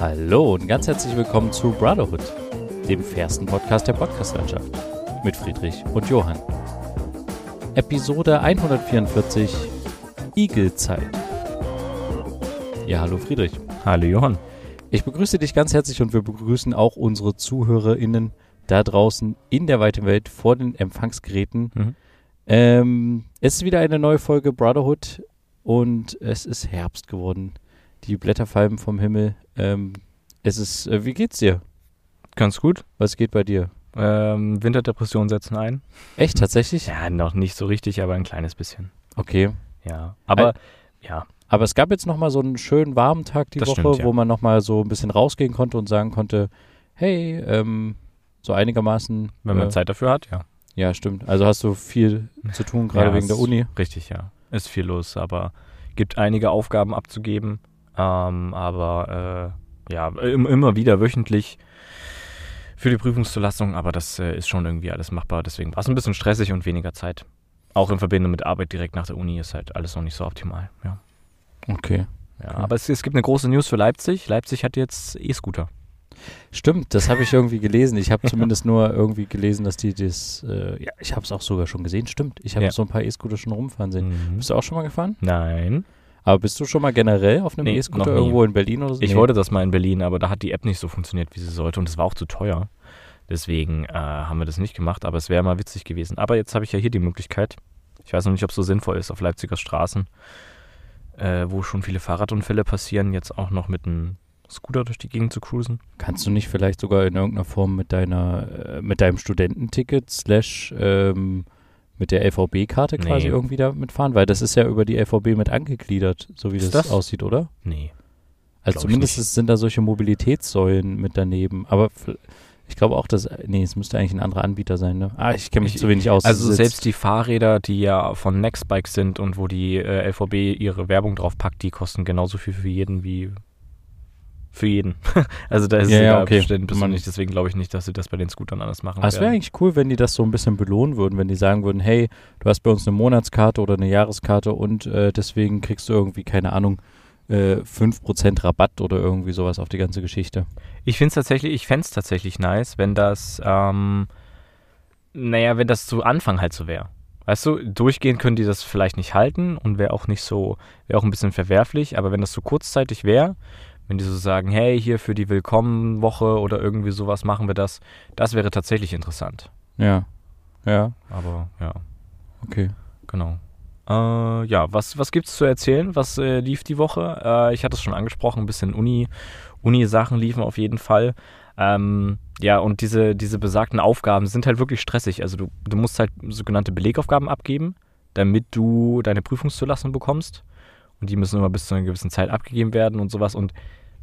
Hallo und ganz herzlich willkommen zu Brotherhood, dem fairsten Podcast der Podcastlandschaft mit Friedrich und Johann. Episode 144 Igelzeit. Ja, hallo Friedrich. Hallo Johann. Ich begrüße dich ganz herzlich und wir begrüßen auch unsere ZuhörerInnen da draußen in der weiten Welt vor den Empfangsgeräten. Mhm. Ähm, es ist wieder eine neue Folge Brotherhood und es ist Herbst geworden. Die Blätter fallen vom Himmel. Ähm, es ist, äh, wie geht's dir? Ganz gut. Was geht bei dir? Ähm, Winterdepressionen setzen ein. Echt, tatsächlich? Ja, noch nicht so richtig, aber ein kleines bisschen. Okay. Ja. Aber ja, Aber es gab jetzt nochmal so einen schönen warmen Tag die Das Woche, stimmt, ja. wo man nochmal so ein bisschen rausgehen konnte und sagen konnte, hey, ähm, so einigermaßen. wenn man äh, Zeit dafür hat, ja. Ja, stimmt. Also hast du viel zu tun, gerade Ja, wegen der Uni. Richtig, ja. Ist viel los, aber gibt einige Aufgaben abzugeben. Ähm, aber äh, ja, im, immer wieder wöchentlich für die Prüfungszulassung, aber das äh, ist schon irgendwie alles machbar. Deswegen war es ein bisschen stressig und weniger Zeit. Auch in Verbindung mit Arbeit direkt nach der Uni ist halt alles noch nicht so optimal. Ja, Okay. ja. Okay. aber es, es gibt eine große News für Leipzig. Leipzig hat jetzt E-Scooter. Stimmt, das habe ich irgendwie gelesen. Ich habe zumindest nur irgendwie gelesen, dass die das, äh, ja, ich habe es auch sogar schon gesehen. Stimmt, ich habe Ja. so ein paar E-Scooter schon rumfahren sehen. Mhm. Bist du auch schon mal gefahren? Nein. Aber bist du schon mal generell auf einem Nee, E-Scooter irgendwo in Berlin oder so? Ich Nee. wollte das mal in Berlin, aber da hat die App nicht so funktioniert, wie sie sollte und es war auch zu teuer. Deswegen äh, haben wir das nicht gemacht, aber es wäre mal witzig gewesen. Aber jetzt habe ich ja hier die Möglichkeit. Ich weiß noch nicht, ob es so sinnvoll ist auf Leipziger Straßen, äh, wo schon viele Fahrradunfälle passieren, jetzt auch noch mit einem Scooter durch die Gegend zu cruisen. Kannst du nicht vielleicht sogar in irgendeiner Form mit deiner, äh, mit deinem Studententicket slash ähm, mit der LVB-Karte Nee. quasi irgendwie da mitfahren? Weil das ist ja über die LVB mit angegliedert, so wie das, das? aussieht, oder? Nee. Also zumindest sind da solche Mobilitätssäulen mit daneben. Aber ich glaube auch, dass, nee, es müsste eigentlich ein anderer Anbieter sein, ne? Ah, ich kenne mich Ich- zu wenig aus. Also selbst die Fahrräder, die ja von Nextbike sind und wo die äh, LVB ihre Werbung drauf packt, die kosten genauso viel für jeden wie für jeden. also da ist Ja, es ja, okay. bestimmt Man- nicht, deswegen glaube ich nicht, dass sie das bei den Scootern anders machen. Aber es wäre eigentlich cool, wenn die das so ein bisschen belohnen würden, wenn die sagen würden, hey, du hast bei uns eine Monatskarte oder eine Jahreskarte und äh, deswegen kriegst du irgendwie, keine Ahnung, äh, 5% Rabatt oder irgendwie sowas auf die ganze Geschichte. Ich finde es tatsächlich, ich fände es tatsächlich nice, wenn das, ähm, naja, wenn das zu Anfang halt so wäre. Weißt du, durchgehend können die das vielleicht nicht halten und wäre auch nicht so, wäre auch ein bisschen verwerflich, aber wenn das so kurzzeitig wäre, wenn die so sagen, hey, hier für die Willkommenwoche oder irgendwie sowas machen wir das, das wäre tatsächlich interessant. Ja. Ja, Aber ja, okay. genau. Äh, ja, was, was gibt's zu erzählen? Was äh, lief die Woche? Äh, ich hatte es schon angesprochen, ein bisschen Uni, Uni-Sachen liefen auf jeden Fall. Ähm, ja, und diese, diese besagten Aufgaben sind halt wirklich stressig. Also du, du musst halt sogenannte Belegaufgaben abgeben, damit du deine Prüfungszulassung bekommst. Und die müssen immer bis zu einer gewissen Zeit abgegeben werden und sowas. Und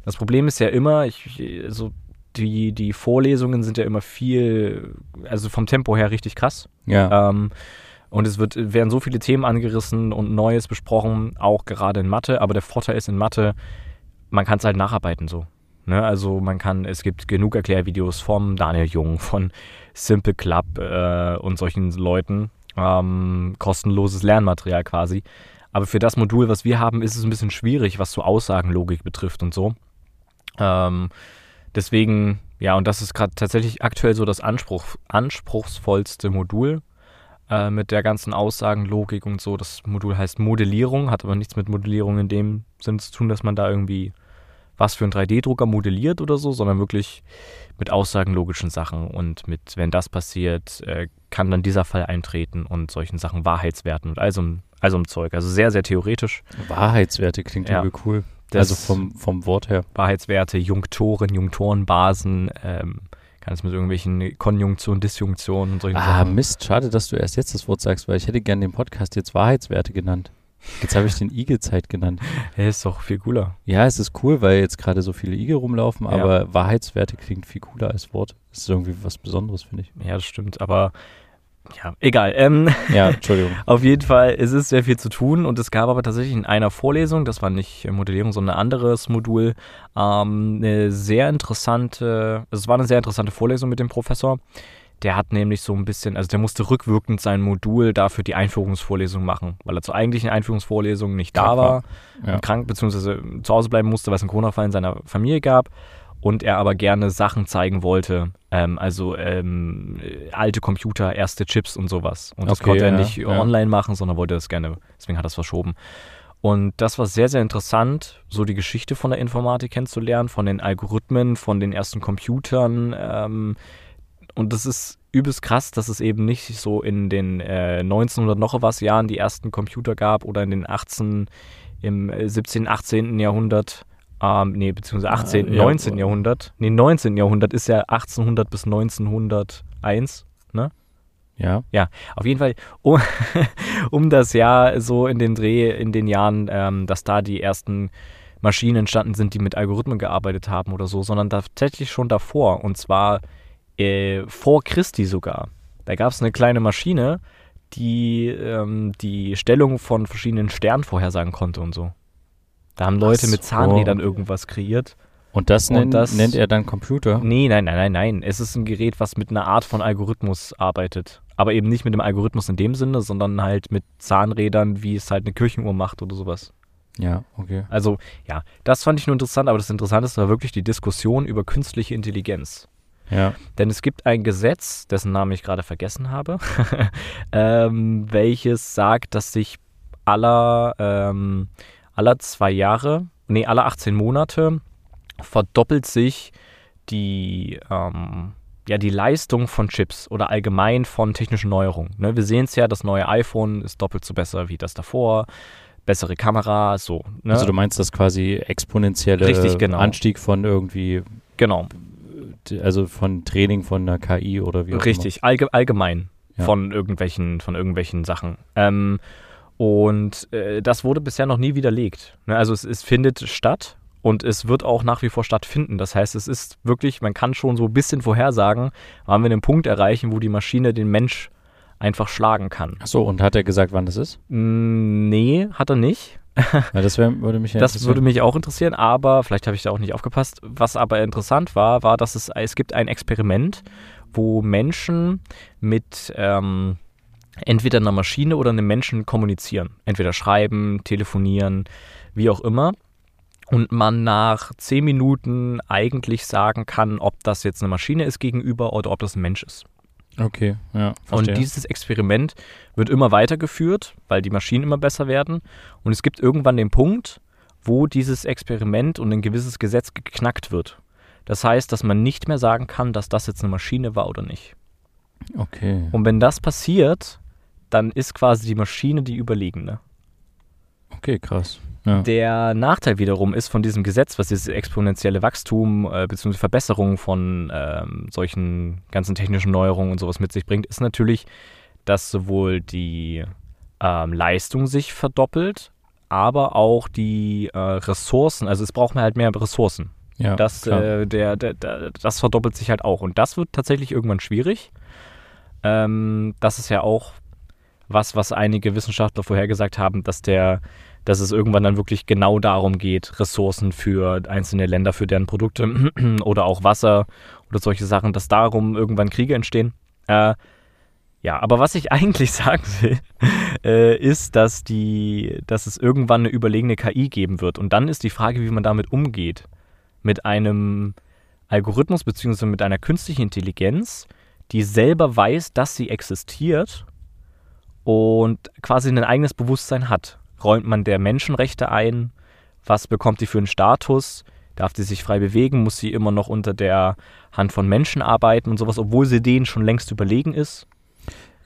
das Problem ist ja immer, ich, also die, die Vorlesungen sind ja immer viel, also vom Tempo her richtig krass. Ja. Ähm, und es wird, werden so viele Themen angerissen und Neues besprochen, auch gerade in Mathe. Aber der Vorteil ist in Mathe, man kann es halt nacharbeiten so. Ne? Also man kann, es gibt genug Erklärvideos vom Daniel Jung, von Simple Club äh, und solchen Leuten. Ähm, kostenloses Lernmaterial quasi. Aber für das Modul, was wir haben, ist es ein bisschen schwierig, was so Aussagenlogik betrifft und so. Ähm, deswegen, ja, und das ist gerade tatsächlich aktuell so das Anspruch, anspruchsvollste Modul äh, mit der ganzen Aussagenlogik und so. Das Modul heißt Modellierung, hat aber nichts mit Modellierung in dem Sinn zu tun, dass man da irgendwie was für einen 3D-Drucker modelliert oder so, sondern wirklich mit aussagenlogischen Sachen und mit, wenn das passiert, äh, kann dann dieser Fall eintreten und solchen Sachen Wahrheitswerten und all so, ein- all so ein Zeug. Also sehr, sehr theoretisch. Wahrheitswerte klingt Ja. irgendwie cool. Das- also vom, vom Wort her. Wahrheitswerte, Junktoren, Junktorenbasen, ähm, kann es mit irgendwelchen Konjunktionen, Disjunktionen und solchen Ah, Sachen. Mist, schade, dass du erst jetzt das Wort sagst, weil ich hätte gern den Podcast jetzt Wahrheitswerte genannt. Jetzt habe ich den Igelzeit genannt. Ja, ist doch viel cooler. Ja, es ist cool, weil jetzt gerade so viele Igel rumlaufen, Ja. aber Wahrheitswerte klingt viel cooler als Wort. Das ist irgendwie was Besonderes, finde ich. Ja, das stimmt, aber ja, egal. Ähm, Ja, Entschuldigung. Auf jeden Fall, es ist sehr viel zu tun und es gab aber tatsächlich in einer Vorlesung, das war nicht Modellierung, sondern ein anderes Modul, ähm, eine sehr interessante, also es war eine sehr interessante Vorlesung mit dem Professor, Der hat nämlich so ein bisschen, also der musste rückwirkend sein Modul dafür die Einführungsvorlesung machen, weil er zur eigentlichen Einführungsvorlesung nicht da war. Ja. krank bzw. zu Hause bleiben musste, weil es einen Corona-Fall in seiner Familie gab und er aber gerne Sachen zeigen wollte, ähm, also ähm, äh, alte Computer, erste Chips und sowas. Und das Okay, konnte er ja, nicht ja. online machen, sondern wollte das gerne, deswegen hat er es verschoben. Und das war sehr, sehr interessant, so die Geschichte von der Informatik kennenzulernen, von den Algorithmen, von den ersten Computern. Ähm, und das ist übelst krass, dass es eben nicht so in den äh, 1900 noch was Jahren die ersten Computer gab oder in den 18, im äh, 17., 18. Jahrhundert. Ähm, nee, beziehungsweise 18., ja. 19. Jahrhundert. Nee, 19. Jahrhundert ist ja 1800 bis 1901. Ja. Auf jeden Fall um, um das Jahr so in den Dreh, in den Jahren, ähm, dass da die ersten Maschinen entstanden sind, die mit Algorithmen gearbeitet haben oder so, sondern tatsächlich schon davor und zwar äh, vor Christi sogar. Da gab es eine kleine Maschine, die ähm, die Stellung von verschiedenen Sternen vorhersagen konnte und so. Da haben Leute Ach mit so. Zahnrädern irgendwas kreiert. Und das, Und nennt, das- nennt er dann Computer? Nee, nein, nein, nein, nein. Es ist ein Gerät, was mit einer Art von Algorithmus arbeitet. Aber eben nicht mit dem Algorithmus in dem Sinne, sondern halt mit Zahnrädern, wie es halt eine Kirchenuhr macht oder sowas. Ja, okay. Also, ja, das fand ich nur interessant, aber das Interessanteste war wirklich die Diskussion über künstliche Intelligenz. Ja. Denn es gibt ein Gesetz, dessen Namen ich gerade vergessen habe, ähm, welches sagt, dass sich aller, ähm, aller zwei Jahre, nee, alle 18 Monate verdoppelt sich die, ähm, ja, die Leistung von Chips oder allgemein von technischen Neuerungen. Ne? Wir sehen es ja, das neue iPhone ist doppelt so besser wie das davor, bessere Kamera, so. Ne? Also du meinst das quasi exponentielle Richtig, genau. Anstieg von irgendwie, genau, also von Training von einer KI oder wie auch Richtig, allge allgemein Ja. von irgendwelchen, von irgendwelchen Sachen. Ähm, und äh, das wurde bisher noch nie widerlegt. Ne? Also es, es findet statt und es wird auch nach wie vor stattfinden. Das heißt, es ist wirklich, man kann schon so ein bisschen vorhersagen, wann wir einen Punkt erreichen, wo die Maschine den Mensch einfach schlagen kann. Ach so, und hat er gesagt, wann das ist? Mm, nee, hat er nicht. Ja, das wär, würde mich ja Das würde mich auch interessieren, aber vielleicht habe ich da auch nicht aufgepasst. Was aber interessant war, war, dass es, es gibt ein Experiment, wo Menschen mit ähm, entweder einer Maschine oder einem Menschen kommunizieren. Entweder schreiben, telefonieren, wie auch immer. Und man nach zehn Minuten eigentlich sagen kann, ob das jetzt eine Maschine ist gegenüber oder ob das ein Mensch ist. Okay, ja, verstehe. Und dieses Experiment wird immer weitergeführt, weil die Maschinen immer besser werden. Und es gibt irgendwann den Punkt, wo dieses Experiment und ein gewisses Gesetz geknackt wird. Das heißt, dass man nicht mehr sagen kann, dass das jetzt eine Maschine war oder nicht. okay. Und wenn das passiert, dann ist quasi die Maschine die Überlegene. Okay, krass. Ja. Der Nachteil wiederum ist von diesem Gesetz, was dieses exponentielle Wachstum äh, bzw. Verbesserung von ähm, solchen ganzen technischen Neuerungen und sowas mit sich bringt, ist natürlich, dass sowohl die ähm, Leistung sich verdoppelt, aber auch die äh, Ressourcen, also es braucht man halt mehr Ressourcen. ja, Das, äh, der, der, der, das verdoppelt sich halt auch. Und das wird tatsächlich irgendwann schwierig. Ähm, das ist ja auch was, was einige Wissenschaftler vorhergesagt haben, dass der, dass es irgendwann dann wirklich genau darum geht, Ressourcen für einzelne Länder, für deren Produkte oder auch Wasser oder solche Sachen, dass darum irgendwann Kriege entstehen. Äh, ja, aber was ich eigentlich sagen will, äh, ist, dass die, dass es irgendwann eine überlegene KI geben wird. Und dann ist die Frage, wie man damit umgeht. Mit einem Algorithmus beziehungsweise mit einer künstlichen Intelligenz, die selber weiß, dass sie existiert und quasi ein eigenes Bewusstsein hat. Räumt man der Menschenrechte ein? Was bekommt sie für einen Status? Darf sie sich frei bewegen? Muss sie immer noch unter der Hand von Menschen arbeiten und sowas, obwohl sie denen schon längst überlegen ist?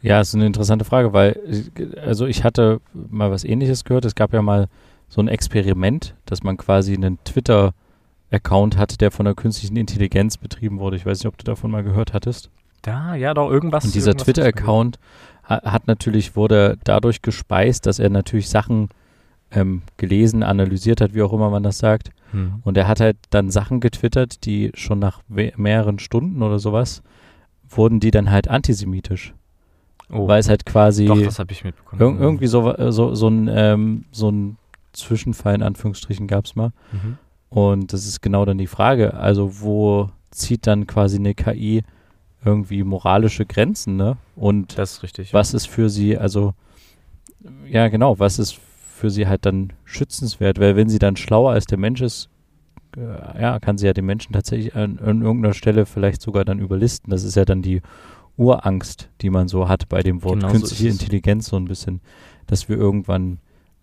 Ja, ist eine interessante Frage, weil, also ich hatte mal was ähnliches gehört. Es gab ja mal so ein Experiment, dass man quasi einen Twitter-Account hat, der von der künstlichen Intelligenz betrieben wurde. Ich weiß nicht, ob du davon mal gehört hattest. Da, ja, doch, irgendwas. Und dieser Twitter-Account hat natürlich, wurde dadurch gespeist, dass er natürlich Sachen ähm, gelesen, analysiert hat, wie auch immer man das sagt. Hm. Und er hat halt dann Sachen getwittert, die schon nach mehreren Stunden oder sowas, wurden die dann halt antisemitisch. Oh, Weil es halt quasi doch, das habe ich mitbekommen. irg irgendwie so, so, so, ein, ähm, so ein Zwischenfall in Anführungsstrichen gab es mal. Mhm. Und das ist genau dann die Frage. Also wo zieht dann quasi eine KI irgendwie moralische Grenzen, ne? Und Das ist richtig. was ist für sie, also ja genau, was ist für sie halt dann schützenswert, weil wenn sie dann schlauer als der Mensch ist, äh, ja, kann sie ja den Menschen tatsächlich an, an irgendeiner Stelle vielleicht sogar dann überlisten. Das ist ja dann die Urangst, die man so hat bei dem Wort Genau so künstliche es. Intelligenz so ein bisschen, dass wir irgendwann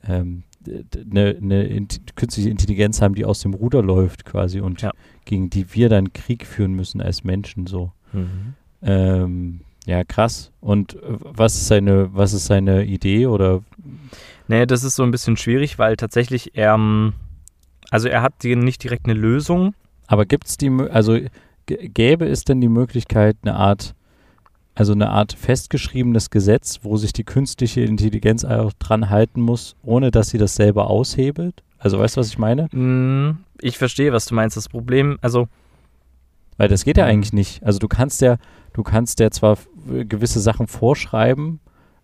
ähm, eine, eine int künstliche Intelligenz haben, die aus dem Ruder läuft quasi und Ja. gegen die wir dann Krieg führen müssen als Menschen so. Mhm. Ähm, ja, krass. Und äh, was ist seine, was ist seine Idee oder Nee, das ist so ein bisschen schwierig, weil tatsächlich er, ähm, also er hat nicht direkt eine Lösung. aber gibt es die, also gäbe es denn die Möglichkeit, eine Art, also eine Art festgeschriebenes Gesetz, wo sich die künstliche Intelligenz auch dran halten muss, ohne dass sie das selber aushebelt? Also weißt du, was ich meine? Mm, Ich verstehe, was du meinst. Das Problem, also Weil das geht ja Mhm. eigentlich nicht. Also du kannst ja, du kannst ja zwar f- gewisse Sachen vorschreiben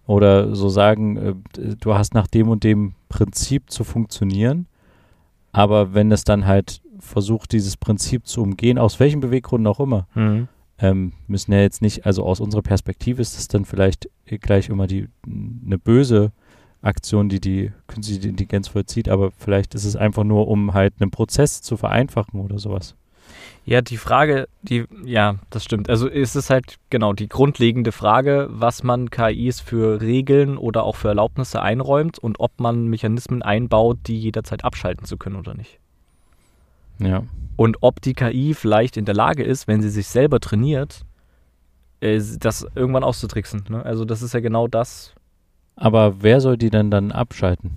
oder so sagen, äh, du hast nach dem und dem Prinzip zu funktionieren, aber wenn es dann halt versucht, dieses Prinzip zu umgehen, aus welchen Beweggründen auch immer, mhm. ähm, müssen ja jetzt nicht, also aus unserer Perspektive ist das dann vielleicht gleich immer die eine böse Aktion, die die künstliche Intelligenz vollzieht, aber vielleicht ist es einfach nur, um halt einen Prozess zu vereinfachen oder sowas. Ja, die Frage, die, ja, das stimmt. Also es ist halt genau die grundlegende Frage, was man KIs für Regeln oder auch für Erlaubnisse einräumt und ob man Mechanismen einbaut, die jederzeit abschalten zu können oder nicht. Ja. Und ob die KI vielleicht in der Lage ist, wenn sie sich selber trainiert, äh, das irgendwann auszutricksen. Ne? Also das ist ja genau das. Aber wer soll die denn dann abschalten?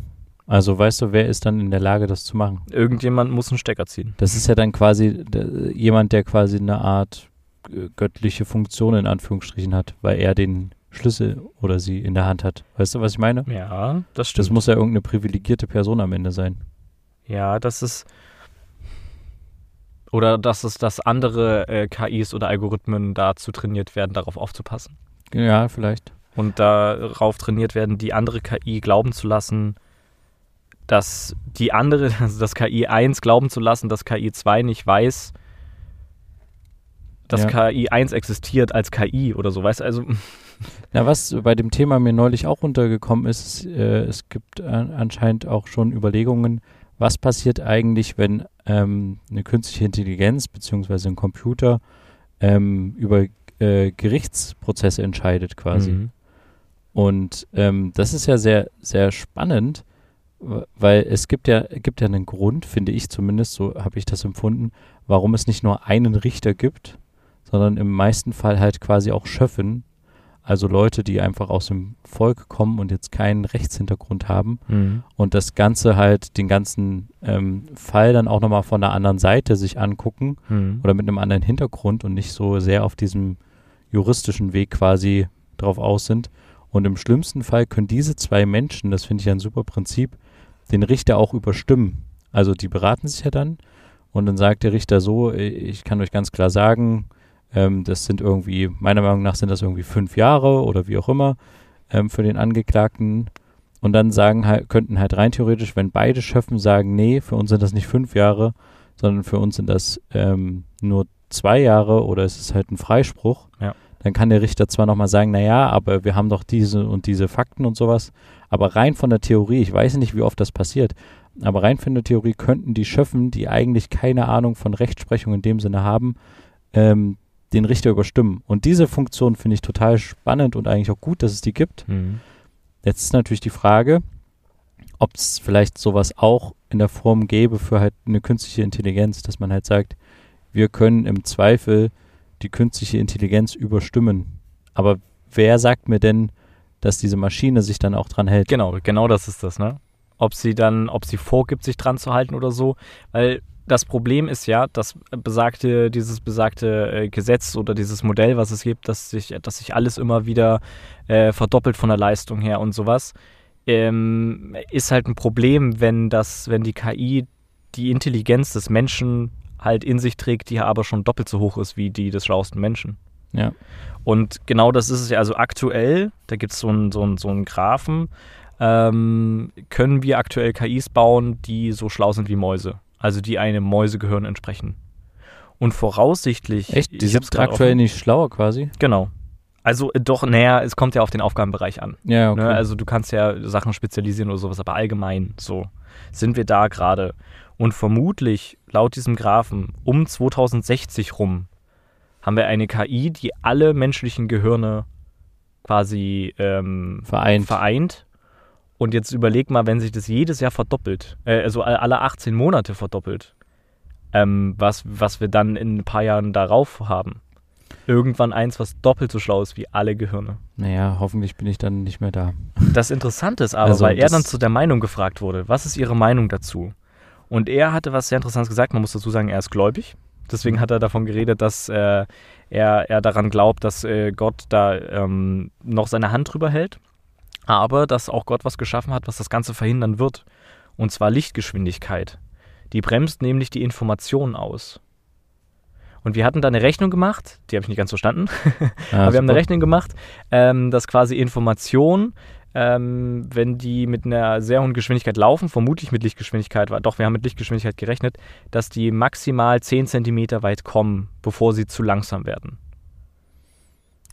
Also weißt du, wer ist dann in der Lage, das zu machen? Irgendjemand muss einen Stecker ziehen. Das ist ja dann quasi jemand, der quasi eine Art äh, göttliche Funktion in Anführungsstrichen hat, weil er den Schlüssel oder sie in der Hand hat. Weißt du, was ich meine? Ja, das stimmt. Das muss ja irgendeine privilegierte Person am Ende sein. Ja, das ist. Oder dass es, dass andere äh, KIs oder Algorithmen dazu trainiert werden, darauf aufzupassen. Ja, vielleicht. Und darauf trainiert werden, die andere KI glauben zu lassen, dass die andere, also das KI 1 glauben zu lassen, dass KI 2 nicht weiß, dass Ja. KI 1 existiert als KI oder so, weißt du? Also, Na, was bei dem Thema mir neulich auch untergekommen ist, äh, es gibt an, anscheinend auch schon Überlegungen, was passiert eigentlich, wenn ähm, eine künstliche Intelligenz beziehungsweise ein Computer ähm, über äh, Gerichtsprozesse entscheidet quasi. Mhm. Und ähm, das ist ja sehr, sehr spannend, weil es gibt ja, gibt ja einen Grund, finde ich zumindest, so habe ich das empfunden, warum es nicht nur einen Richter gibt, sondern im meisten Fall halt quasi auch Schöffen, also Leute, die einfach aus dem Volk kommen und jetzt keinen Rechtshintergrund haben Mhm. und das Ganze halt, den ganzen ähm, Fall dann auch nochmal von der anderen Seite sich angucken Mhm. oder mit einem anderen Hintergrund und nicht so sehr auf diesem juristischen Weg quasi drauf aus sind. Und im schlimmsten Fall können diese zwei Menschen, das finde ich ein super Prinzip, den Richter auch überstimmen. Also die beraten sich ja dann und dann sagt der Richter so, äh, ich kann euch ganz klar sagen, ähm, das sind irgendwie, meiner Meinung nach sind das irgendwie fünf Jahre oder wie auch immer ähm, für den Angeklagten. Und dann sagen halt, könnten halt rein theoretisch, wenn beide Schöffen sagen, nee, für uns sind das nicht fünf Jahre, sondern für uns sind das ähm, nur zwei Jahre oder es ist halt ein Freispruch, Ja. Dann kann der Richter zwar nochmal sagen, naja, aber wir haben doch diese und diese Fakten und sowas, aber rein von der Theorie, ich weiß nicht, wie oft das passiert, aber rein von der Theorie könnten die Schöffen, die eigentlich keine Ahnung von Rechtsprechung in dem Sinne haben, ähm, den Richter überstimmen. Und diese Funktion finde ich total spannend und eigentlich auch gut, dass es die gibt. Mhm. Jetzt ist natürlich die Frage, ob es vielleicht sowas auch in der Form gäbe für halt eine künstliche Intelligenz, dass man halt sagt, wir können im Zweifel die künstliche Intelligenz überstimmen. Aber wer sagt mir denn, dass diese Maschine sich dann auch dran hält? Genau, genau das ist das, ne? Ob sie dann, ob sie vorgibt, sich dran zu halten oder so. Weil das Problem ist ja, dass besagte, dieses besagte äh, Gesetz oder dieses Modell, was es gibt, dass sich, dass sich alles immer wieder äh, verdoppelt von der Leistung her und sowas, ähm, ist halt ein Problem, wenn das, wenn die KI die Intelligenz des Menschen halt in sich trägt, die aber schon doppelt so hoch ist wie die des schlauesten Menschen. Ja. Und genau das ist es ja. Also aktuell, da gibt es so einen so einen- so einen Graphen, ähm, können wir aktuell KIs bauen, die so schlau sind wie Mäuse. Also die einem Mäusegehirn entsprechen. Und voraussichtlich. Echt? Die sind aktuell offen. nicht schlauer quasi? Genau. Also äh, doch, naja, es kommt ja auf den Aufgabenbereich an. Ja, okay. Ne? Also du kannst ja Sachen spezialisieren oder sowas, aber allgemein so sind wir da gerade. Und vermutlich, laut diesem Graphen, um 2060 rum haben wir eine KI, die alle menschlichen Gehirne quasi ähm, Vereint. vereint. Und jetzt überleg mal, wenn sich das jedes Jahr verdoppelt, äh, also alle 18 Monate verdoppelt, ähm, was, was wir dann in ein paar Jahren darauf haben. Irgendwann eins, was doppelt so schlau ist wie alle Gehirne. naja, hoffentlich bin ich dann nicht mehr da. Das Interessante ist aber, Also weil er dann zu der Meinung gefragt wurde, was ist Ihre Meinung dazu? Und er hatte was sehr Interessantes gesagt, man muss dazu sagen, er ist gläubig. Deswegen Mhm. hat er davon geredet, dass äh, er, er daran glaubt, dass äh, Gott da ähm, noch seine Hand drüber hält, aber dass auch Gott was geschaffen hat, was das Ganze verhindern wird. Und zwar Lichtgeschwindigkeit. Die bremst nämlich die Information aus. Und wir hatten da eine Rechnung gemacht, die habe ich nicht ganz verstanden, Ja, aber wir haben eine. Rechnung gemacht, ähm, dass quasi Informationen, ähm, wenn die mit einer sehr hohen Geschwindigkeit laufen, vermutlich mit Lichtgeschwindigkeit, war, doch, wir haben mit Lichtgeschwindigkeit gerechnet, dass die maximal 10 Zentimeter weit kommen, bevor sie zu langsam werden.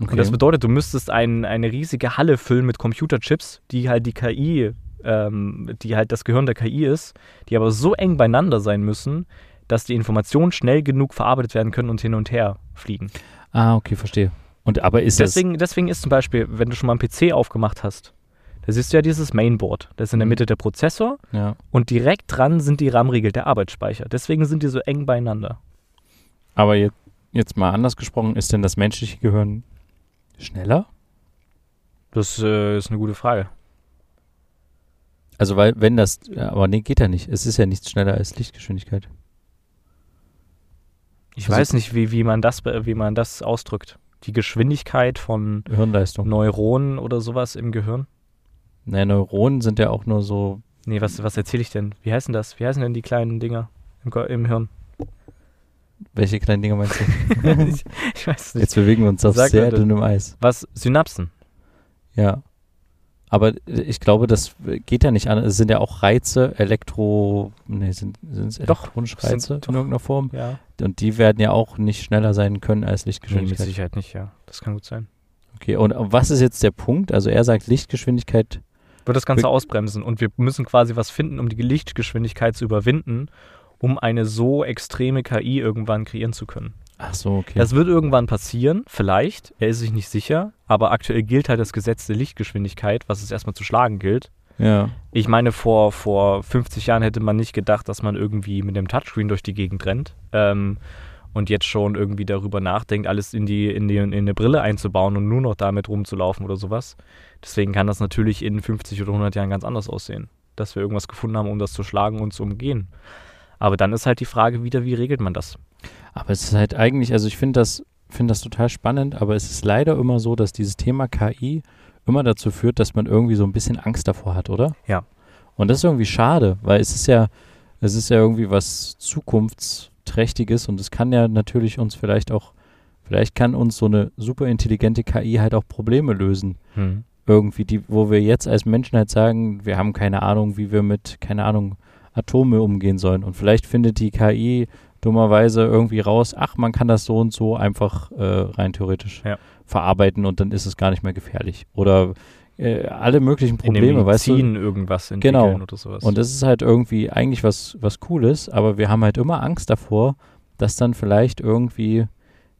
Okay. Und das bedeutet, du müsstest ein, eine riesige Halle füllen mit Computerchips, die halt die KI, ähm, die halt das Gehirn der KI ist, die aber so eng beieinander sein müssen, dass die Informationen schnell genug verarbeitet werden können und hin und her fliegen. ah, okay, verstehe. Und aber ist Deswegen, deswegen ist zum Beispiel, wenn du schon mal einen PC aufgemacht hast, da siehst du ja dieses Mainboard. Das ist in der Mhm. Mitte der Prozessor. Ja. und direkt dran sind die RAM-Riegel, der Arbeitsspeicher. Deswegen sind die so eng beieinander. Aber jetzt, jetzt mal anders gesprochen, ist denn das menschliche Gehirn schneller? Das äh, ist eine gute Frage. Also, weil, wenn das. Aber nee, geht ja nicht. Es ist ja nichts schneller als Lichtgeschwindigkeit. Ich Also- weiß nicht, wie, wie, man das, wie man das ausdrückt. Die Geschwindigkeit von Hirnleistung. Neuronen oder sowas im Gehirn? Naja, Neuronen sind ja auch nur so. Nee, was, was erzähle ich denn? Wie heißen das? Wie heißen denn die kleinen Dinger im, im Hirn? Welche kleinen Dinge meinst du? ich, ich weiß es nicht. Jetzt bewegen wir uns auf Sag sehr bitte. dünnem Eis. Was? Synapsen. Ja. Aber äh, ich glaube, das geht ja nicht an. Es sind ja auch Reize, Elektro. Nee, sind es Doch, elektronische sind Reize doch- in irgendeiner Form? Ja. Und die werden ja auch nicht schneller sein können als Nee, mit Lichtgeschwindigkeit. Sicherheit nicht, ja. Das kann gut sein. okay, und was ist jetzt der Punkt? Also er sagt Lichtgeschwindigkeit. Wird das Ganze ausbremsen und wir müssen quasi was finden, um die Lichtgeschwindigkeit zu überwinden, um eine so extreme KI irgendwann kreieren zu können. Ach so, okay. Das wird irgendwann passieren, vielleicht. Er ist sich nicht sicher, aber aktuell gilt halt das Gesetz der Lichtgeschwindigkeit, was es erstmal zu schlagen gilt. ja. Ich meine, vor, vor 50 Jahren hätte man nicht gedacht, dass man irgendwie mit dem Touchscreen durch die Gegend rennt. Ähm, und jetzt schon irgendwie darüber nachdenkt, alles in die, in die in eine Brille einzubauen und nur noch damit rumzulaufen oder sowas. Deswegen kann das natürlich in 50 oder 100 Jahren ganz anders aussehen, dass wir irgendwas gefunden haben, um das zu schlagen und zu umgehen. Aber dann ist halt die Frage wieder, wie regelt man das? Aber es ist halt eigentlich, also ich finde das, finde das total spannend, aber es ist leider immer so, dass dieses Thema KI immer dazu führt, dass man irgendwie so ein bisschen Angst davor hat, oder? Ja. Und das ist irgendwie schade, weil es ist ja, es ist ja irgendwie was Zukunftsträchtiges und es kann ja natürlich uns vielleicht auch, vielleicht kann uns so eine super intelligente KI halt auch Probleme lösen. Irgendwie, die, wo wir jetzt als Menschen halt sagen, wir haben keine Ahnung, wie wir mit, keine Ahnung, Atome umgehen sollen. Und vielleicht findet die KI dummerweise irgendwie raus, ach, man kann das so und so einfach äh, rein theoretisch Ja. verarbeiten und dann ist es gar nicht mehr gefährlich. Oder äh, alle möglichen Probleme, weißt du? Irgendwas entwickeln Genau. oder sowas. Und das ist halt irgendwie eigentlich was, was Cooles, aber wir haben halt immer Angst davor, dass dann vielleicht irgendwie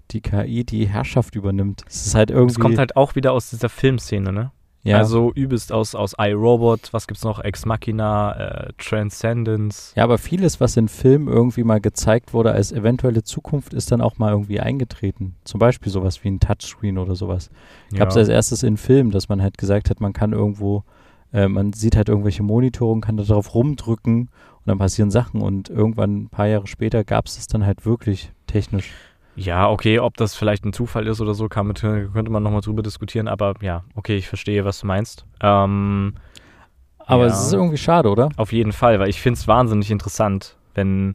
die KI die Herrschaft übernimmt. Es ist halt irgendwie. es kommt halt auch wieder aus dieser Filmszene, ne? Ja, Also übelst aus, aus iRobot, was gibt's noch? Ex Machina, äh, Transcendence. ja, aber vieles, was in Filmen irgendwie mal gezeigt wurde als eventuelle Zukunft, ist dann auch mal irgendwie eingetreten. Zum Beispiel sowas wie ein Touchscreen oder sowas. Gab es als erstes in Filmen, dass man halt gesagt hat, man kann irgendwo, äh, man sieht halt irgendwelche Monitore und kann da drauf rumdrücken und dann passieren Sachen und irgendwann ein paar Jahre später gab es das dann halt wirklich technisch. Ja, okay, ob das vielleicht ein Zufall ist oder so, kann, mit- könnte man nochmal drüber diskutieren, aber ja, okay, ich verstehe, was du meinst. Ähm, Aber Ja. es ist irgendwie schade, oder? auf jeden Fall, weil ich finde es wahnsinnig interessant, wenn.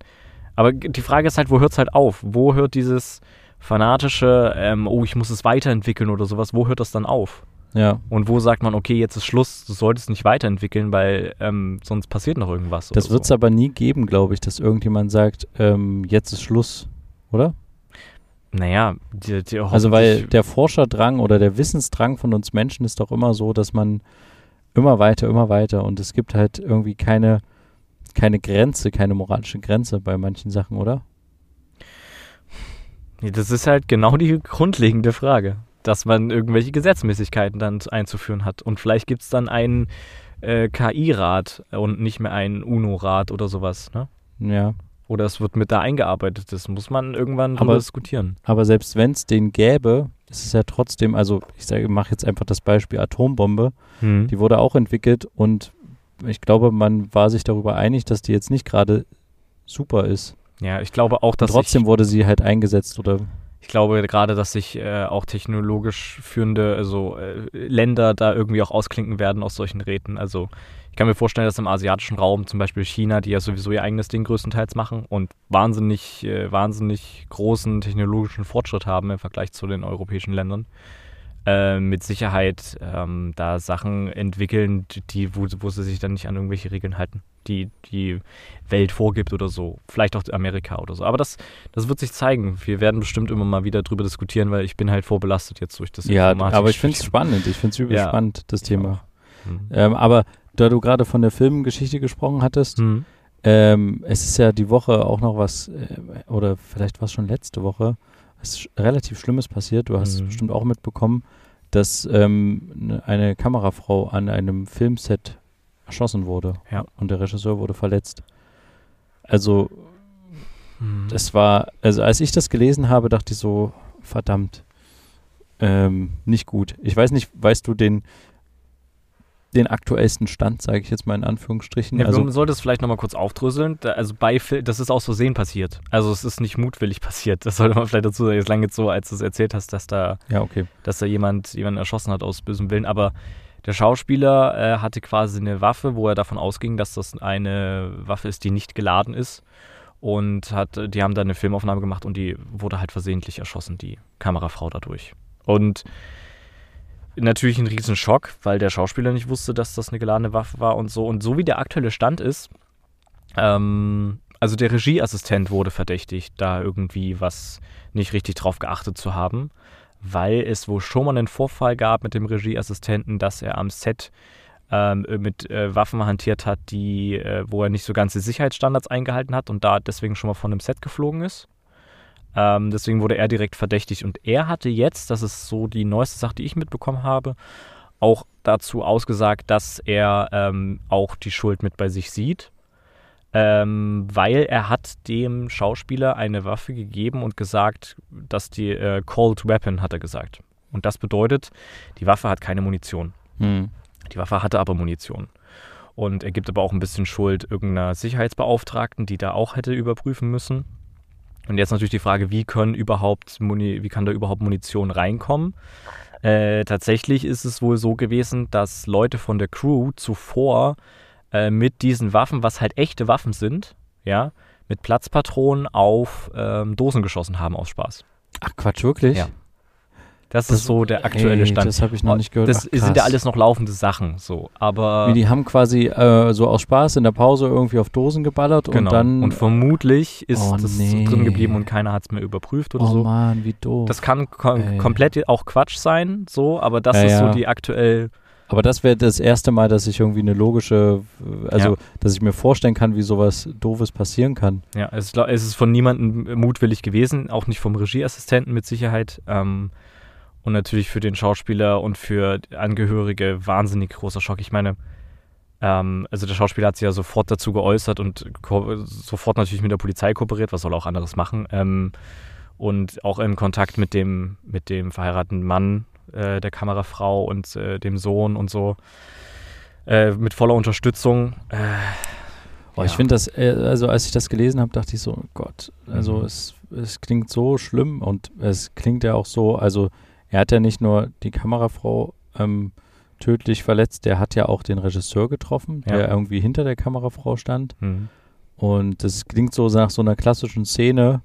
Aber die Frage ist halt, wo hört es halt auf? Wo hört dieses fanatische, ähm, oh, ich muss es weiterentwickeln oder sowas, wo hört das dann auf? Ja. Und wo sagt man, okay, jetzt ist Schluss, du solltest nicht weiterentwickeln, weil ähm, sonst passiert noch irgendwas. Das wird es so. aber nie geben, glaube ich, dass irgendjemand sagt, ähm, jetzt ist Schluss, oder? Naja, die, die Also weil der Forscherdrang oder der Wissensdrang von uns Menschen ist doch immer so, dass man immer weiter, immer weiter und es gibt halt irgendwie keine, keine Grenze, keine moralische Grenze bei manchen Sachen, oder? Das ist halt genau die grundlegende Frage, dass man irgendwelche Gesetzmäßigkeiten dann einzuführen hat. Und vielleicht gibt es dann einen äh, KI-Rat und nicht mehr einen UNO-Rat oder sowas. Ne? Ja. Oder es wird mit da eingearbeitet. Das muss man irgendwann Aber- drüber diskutieren. Aber selbst wenn es den gäbe, ist es ja trotzdem, also ich sage, mache jetzt einfach das Beispiel Atombombe, Hm. die wurde auch entwickelt und ich glaube, man war sich darüber einig, dass die jetzt nicht gerade super ist. Ja, ich glaube auch, Und dass trotzdem wurde sie halt eingesetzt oder ich glaube gerade, dass sich äh, auch technologisch führende also, äh, Länder da irgendwie auch ausklinken werden aus solchen Räten. Also ich kann mir vorstellen, dass im asiatischen Raum zum Beispiel China, die ja sowieso ihr eigenes Ding größtenteils machen und wahnsinnig, äh, wahnsinnig großen technologischen Fortschritt haben im Vergleich zu den europäischen Ländern, äh, mit Sicherheit ähm, da Sachen entwickeln, die, wo, wo sie sich dann nicht an irgendwelche Regeln halten, die die Welt vorgibt oder so. Vielleicht auch Amerika oder so. Aber das, das wird sich zeigen. Wir werden bestimmt immer mal wieder drüber diskutieren, weil ich bin halt vorbelastet jetzt durch das Ja, Informatik- aber ich finde es spannend. Ich finde es übel Ja. spannend, das Thema. Hm. Ähm, aber da du gerade von der Filmgeschichte gesprochen hattest, Hm. ähm, es ist ja die Woche auch noch was, äh, oder vielleicht war es schon letzte Woche, was sch relativ Schlimmes passiert. Du hast es Mhm. bestimmt auch mitbekommen, dass ähm, ne- eine Kamerafrau an einem Filmset erschossen wurde Ja. und der Regisseur wurde verletzt. Also Hm. das war, also als ich das gelesen habe, dachte ich so, verdammt, ähm, nicht gut. Ich weiß nicht, weißt du den, den aktuellsten Stand, sage ich jetzt mal in Anführungsstrichen? Ja, also, man sollte es vielleicht nochmal kurz aufdröseln. Also bei das ist aus Versehen passiert. Also es ist nicht mutwillig passiert. Das sollte man vielleicht dazu sagen. Es klang jetzt so, als du es erzählt hast, dass da, ja, okay. dass da jemand jemanden erschossen hat aus bösem Willen. Aber der Schauspieler äh, hatte quasi eine Waffe, wo er davon ausging, dass das eine Waffe ist, die nicht geladen ist. Und hat, die haben da eine Filmaufnahme gemacht und die wurde halt versehentlich erschossen, die Kamerafrau dadurch. Und natürlich ein Riesenschock, weil der Schauspieler nicht wusste, dass das eine geladene Waffe war und so. Und so wie der aktuelle Stand ist, ähm, also der Regieassistent wurde verdächtigt, da irgendwie was nicht richtig drauf geachtet zu haben, weil es wohl schon mal einen Vorfall gab mit dem Regieassistenten, dass er am Set ähm, mit äh, Waffen hantiert hat, die, äh, wo er nicht so ganze Sicherheitsstandards eingehalten hat und da deswegen schon mal von dem Set geflogen ist. Ähm, deswegen wurde er direkt verdächtigt und er hatte jetzt, das ist so die neueste Sache, die ich mitbekommen habe, auch dazu ausgesagt, dass er ähm, auch die Schuld mit bei sich sieht, ähm, weil er hat dem Schauspieler eine Waffe gegeben und gesagt, dass die äh, Cold Weapon, hat er gesagt. Und das bedeutet, die Waffe hat keine Munition. Hm. Die Waffe hatte aber Munition. Und er gibt aber auch ein bisschen Schuld irgendeiner Sicherheitsbeauftragten, die da auch hätte überprüfen müssen. Und jetzt natürlich die Frage, wie können überhaupt Muni wie kann da überhaupt Munition reinkommen? Äh, tatsächlich ist es wohl so gewesen, dass Leute von der Crew zuvor äh, mit diesen Waffen, was halt echte Waffen sind, ja, mit Platzpatronen auf ähm, Dosen geschossen haben aus Spaß. Ach Quatsch, wirklich? Ja. Das, ist so der aktuelle Ey, Stand. Das habe ich noch nicht gehört. Das Ach, sind ja alles noch laufende Sachen, so. Aber Wie die haben quasi äh, so aus Spaß in der Pause irgendwie auf Dosen geballert genau. und dann. und vermutlich ist Oh, das nee. drin geblieben und keiner hat es mehr überprüft oder oh so. Mann, wie doof. Das kann kom komplett auch Quatsch sein, so, aber das Ja, ist so die aktuell. Aber das wäre das erste Mal, dass ich irgendwie eine logische, also Ja. dass ich mir vorstellen kann, wie sowas Doofes passieren kann. Ja, es, es ist von niemandem mutwillig gewesen, auch nicht vom Regieassistenten mit Sicherheit. Ähm, und natürlich für den Schauspieler und für Angehörige wahnsinnig großer Schock. Ich meine, ähm, also der Schauspieler hat sich ja sofort dazu geäußert und sofort natürlich mit der Polizei kooperiert, was soll er auch anderes machen. Ähm, und auch in Kontakt mit dem, mit dem verheirateten Mann, äh, der Kamerafrau und äh, dem Sohn und so. Äh, mit voller Unterstützung. Äh, Boah, Ich ja. finde das, äh, also als ich das gelesen habe, dachte ich so, oh Gott, also Mhm. es, es klingt so schlimm und es klingt ja auch so, also er hat ja nicht nur die Kamerafrau ähm, tödlich verletzt, der hat ja auch den Regisseur getroffen, Ja. der irgendwie hinter der Kamerafrau stand. hm. Und das klingt so nach so einer klassischen Szene,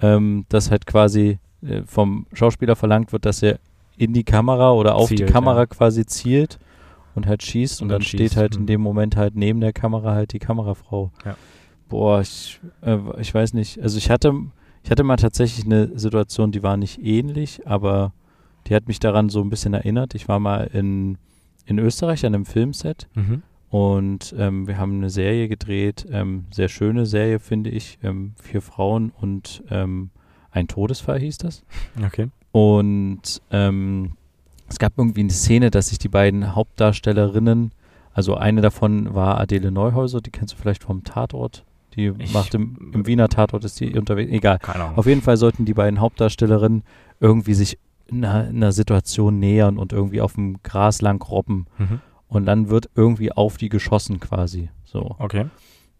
ähm, dass halt quasi äh, vom Schauspieler verlangt wird, dass er in die Kamera oder auf die Zielt, Kamera ja. quasi zielt und halt schießt und, Und dann, dann steht schießt, halt in hm. dem Moment halt neben der Kamera halt die Kamerafrau. Ja. Boah, ich, äh, ich weiß nicht. Also ich hatte Ich hatte mal tatsächlich eine Situation, die war nicht ähnlich, aber die hat mich daran so ein bisschen erinnert. Ich war mal in, in Österreich an einem Filmset Mhm. und ähm, wir haben eine Serie gedreht, ähm, sehr schöne Serie, finde ich. Ähm, vier Frauen und ähm, ein Todesfall hieß das. Okay. Und ähm, es gab irgendwie eine Szene, dass sich die beiden Hauptdarstellerinnen, also eine davon war Adele Neuhäuser, die kennst du vielleicht vom Tatort. Die Ich- macht im, im Wiener Tatort, ist die unterwegs. Egal. Keine Ahnung. Auf jeden Fall sollten die beiden Hauptdarstellerinnen irgendwie sich einer, einer Situation nähern und irgendwie auf dem Gras lang robben. Mhm. Und dann wird irgendwie auf die geschossen quasi. So. Okay.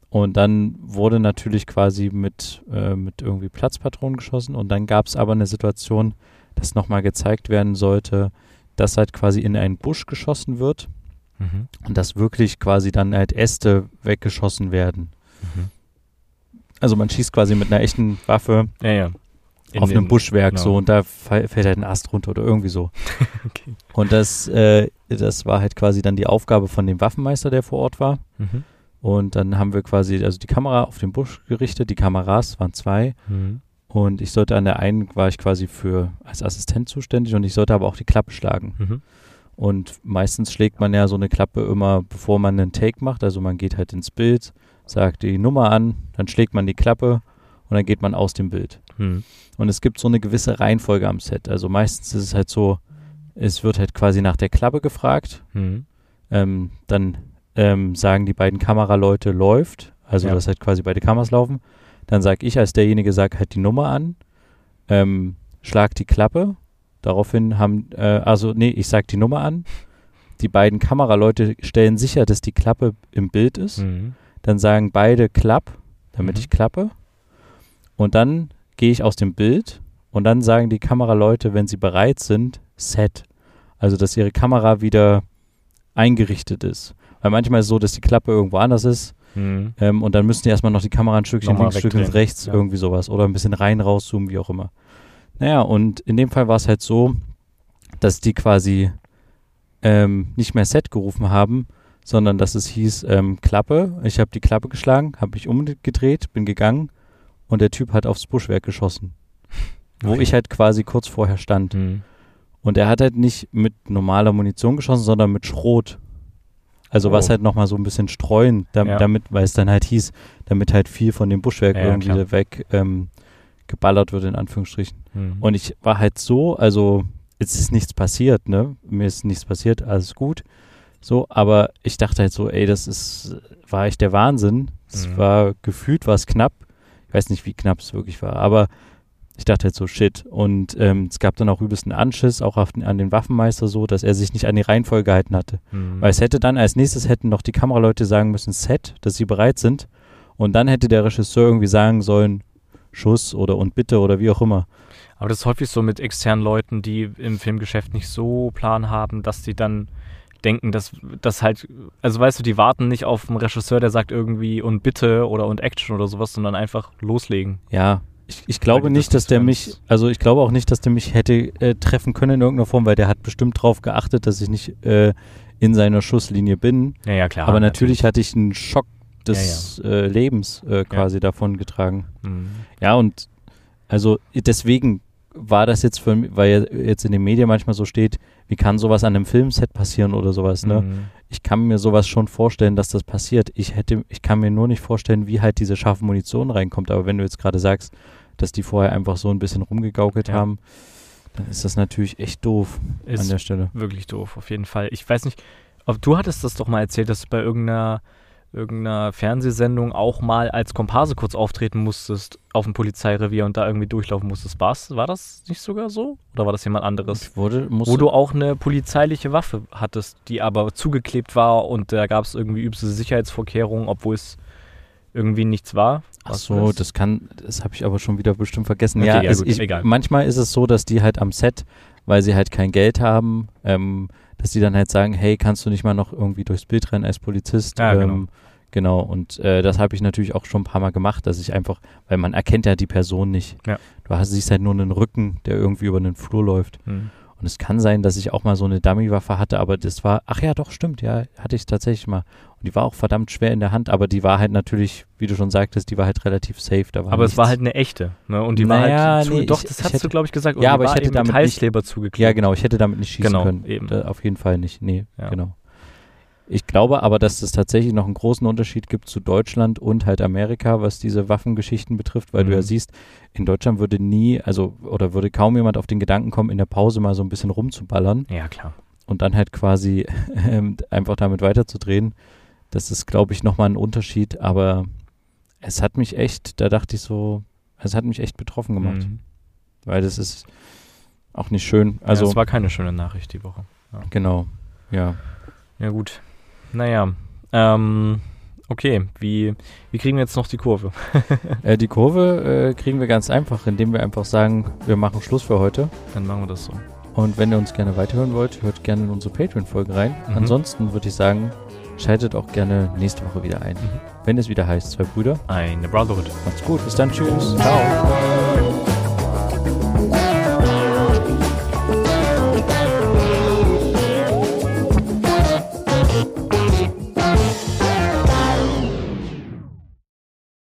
Und dann wurde natürlich quasi mit, äh, mit irgendwie Platzpatronen geschossen. Und dann gab es aber eine Situation, dass nochmal gezeigt werden sollte, dass halt quasi in einen Busch geschossen wird Mhm. und dass wirklich quasi dann halt Äste weggeschossen werden. Mhm. Also man schießt quasi mit einer echten Waffe Ja, ja. In auf einem Buschwerk genau. so und da fällt halt ein Ast runter oder irgendwie so. Okay. Und das, äh, das war halt quasi dann die Aufgabe von dem Waffenmeister, der vor Ort war. Mhm. Und dann haben wir quasi also die Kamera auf den Busch gerichtet. Die Kameras waren zwei. Mhm. Und ich sollte an der einen war ich quasi für als Assistent zuständig und ich sollte aber auch die Klappe schlagen. Mhm. Und meistens schlägt man ja so eine Klappe immer, bevor man einen Take macht. Also man geht halt ins Bild, sagt die Nummer an, dann schlägt man die Klappe und dann geht man aus dem Bild. Mhm. Und es gibt so eine gewisse Reihenfolge am Set. Also meistens ist es halt so, es wird halt quasi nach der Klappe gefragt. Mhm. Ähm, dann ähm, sagen die beiden Kameraleute läuft, also Ja. dass halt quasi beide Kameras laufen. Dann sag ich als derjenige, sag halt die Nummer an, ähm, schlag die Klappe. Daraufhin haben, äh, also nee, ich sag die Nummer an. Die beiden Kameraleute stellen sicher, dass die Klappe im Bild ist. Mhm. Dann sagen beide Klapp, damit Mhm. ich klappe. Und dann gehe ich aus dem Bild und dann sagen die Kameraleute, wenn sie bereit sind, Set. Also, dass ihre Kamera wieder eingerichtet ist. Weil manchmal ist es so, dass die Klappe irgendwo anders ist Mhm. ähm, und dann müssen die erstmal noch die Kamera ein Stückchen Nochmal links, ein Stückchen rechts, Ja. irgendwie sowas. Oder ein bisschen rein, rauszoomen, wie auch immer. Naja, und in dem Fall war es halt so, dass die quasi ähm, nicht mehr Set gerufen haben, sondern dass es hieß ähm, Klappe. Ich habe die Klappe geschlagen, habe mich umgedreht, bin gegangen und der Typ hat aufs Buschwerk geschossen. Wo Okay. ich halt quasi kurz vorher stand. Mhm. Und er hat halt nicht mit normaler Munition geschossen, sondern mit Schrot. Also Oh. was halt nochmal so ein bisschen streuen, dam Ja. damit, weil es dann halt hieß, damit halt viel von dem Buschwerk Ja, irgendwie klar. weg ähm, geballert wird, in Anführungsstrichen. Mhm. Und ich war halt so, also es ist nichts passiert, ne? Mir ist nichts passiert, alles gut. So, aber ich dachte halt so, ey, das ist, war echt der Wahnsinn. Es Mhm. war gefühlt, war es knapp. Ich weiß nicht, wie knapp es wirklich war, aber ich dachte halt so, shit. Und ähm, es gab dann auch übelst einen Anschiss, auch auf den, an den Waffenmeister so, dass er sich nicht an die Reihenfolge gehalten hatte. Mhm. Weil es hätte dann als nächstes hätten noch die Kameraleute sagen müssen, Set, dass sie bereit sind. Und dann hätte der Regisseur irgendwie sagen sollen, Schuss oder und bitte oder wie auch immer. Aber das ist häufig so mit externen Leuten, die im Filmgeschäft nicht so Plan haben, dass die dann denken, dass das halt, also weißt du, die warten nicht auf einen Regisseur, der sagt irgendwie und bitte oder und Action oder sowas, sondern einfach loslegen. Ja, ich, ich glaube nicht, das dass der mich, also ich glaube auch nicht, dass der mich hätte äh, treffen können in irgendeiner Form, weil der hat bestimmt drauf geachtet, dass ich nicht äh, in seiner Schusslinie bin. Ja, ja, klar. Aber natürlich hatte ich einen Schock des Äh, Lebens äh, quasi davon getragen. Mhm. Ja, und also deswegen war das jetzt für mich, weil ja jetzt in den Medien manchmal so steht, wie kann sowas an einem Filmset passieren oder sowas, ne? Mhm. Ich kann mir sowas schon vorstellen, dass das passiert. Ich hätte, ich kann mir nur nicht vorstellen, wie halt diese scharfe Munition reinkommt. Aber wenn du jetzt gerade sagst, dass die vorher einfach so ein bisschen rumgegaukelt Ja. haben, dann ist das natürlich echt doof an Ist der Stelle. wirklich doof, auf jeden Fall. Ich weiß nicht, ob du hattest das doch mal erzählt, dass du bei irgendeiner, irgendeiner Fernsehsendung auch mal als Komparse kurz auftreten musstest auf dem Polizeirevier und da irgendwie durchlaufen musstest. War's, war das nicht sogar so? Oder war das jemand anderes? Wurde, Wo du auch eine polizeiliche Waffe hattest, die aber zugeklebt war und da gab es irgendwie übste Sicherheitsvorkehrungen, obwohl es irgendwie nichts war. Ach so, du das kann, das habe ich aber schon wieder bestimmt vergessen. Okay, ja, ja gut, ich, egal. manchmal ist es so, dass die halt am Set, weil sie halt kein Geld haben, ähm, dass die dann halt sagen, hey, kannst du nicht mal noch irgendwie durchs Bild rennen als Polizist? Ja, ähm, genau. Und äh, das habe ich natürlich auch schon ein paar Mal gemacht, dass ich einfach, weil man erkennt ja die Person nicht. Ja. Du hast, siehst halt nur einen Rücken, der irgendwie über einen Flur läuft. Hm. Und es kann sein, dass ich auch mal so eine Dummy-Waffe hatte, aber das war, ach ja, doch, stimmt, ja, hatte ich tatsächlich mal. Und die war auch verdammt schwer in der Hand, aber die war halt natürlich, wie du schon sagtest, die war halt relativ safe. Da war aber nichts. es war halt eine echte. Ne? Und die Naja, war halt zu, nee, doch, ich- das ich hast hätte- du, glaube ich, gesagt. Und Ja, aber ich hätte damit mit nicht- zugeklebt. Ja, genau, ich hätte damit nicht schießen Genau, können. eben. Da, auf jeden Fall nicht, nee, Ja. genau. Ich glaube aber, dass es tatsächlich noch einen großen Unterschied gibt zu Deutschland und halt Amerika, was diese Waffengeschichten betrifft, weil du Mhm. ja siehst, in Deutschland würde nie, also oder würde kaum jemand auf den Gedanken kommen, in der Pause mal so ein bisschen rumzuballern Ja, klar. und dann halt quasi ähm, einfach damit weiterzudrehen. Das ist, glaube ich, nochmal ein Unterschied, aber es hat mich echt, da dachte ich so, es hat mich echt betroffen gemacht, Mhm. weil das ist auch nicht schön. Also, Also, es war keine schöne Nachricht die Woche. genau, ja. Ja, gut. Naja. Ähm, okay, wie, wie kriegen wir jetzt noch die Kurve? Äh, die Kurve äh, kriegen wir ganz einfach, indem wir einfach sagen, wir machen Schluss für heute. Dann machen wir das so. Und wenn ihr uns gerne weiterhören wollt, hört gerne in unsere Patreon-Folge rein. Mhm. Ansonsten würde ich sagen, schaltet auch gerne nächste Woche wieder ein. Mhm. Wenn es wieder heißt, zwei Brüder. Eine Brotherhood. Macht's gut, bis dann, tschüss. Ciao.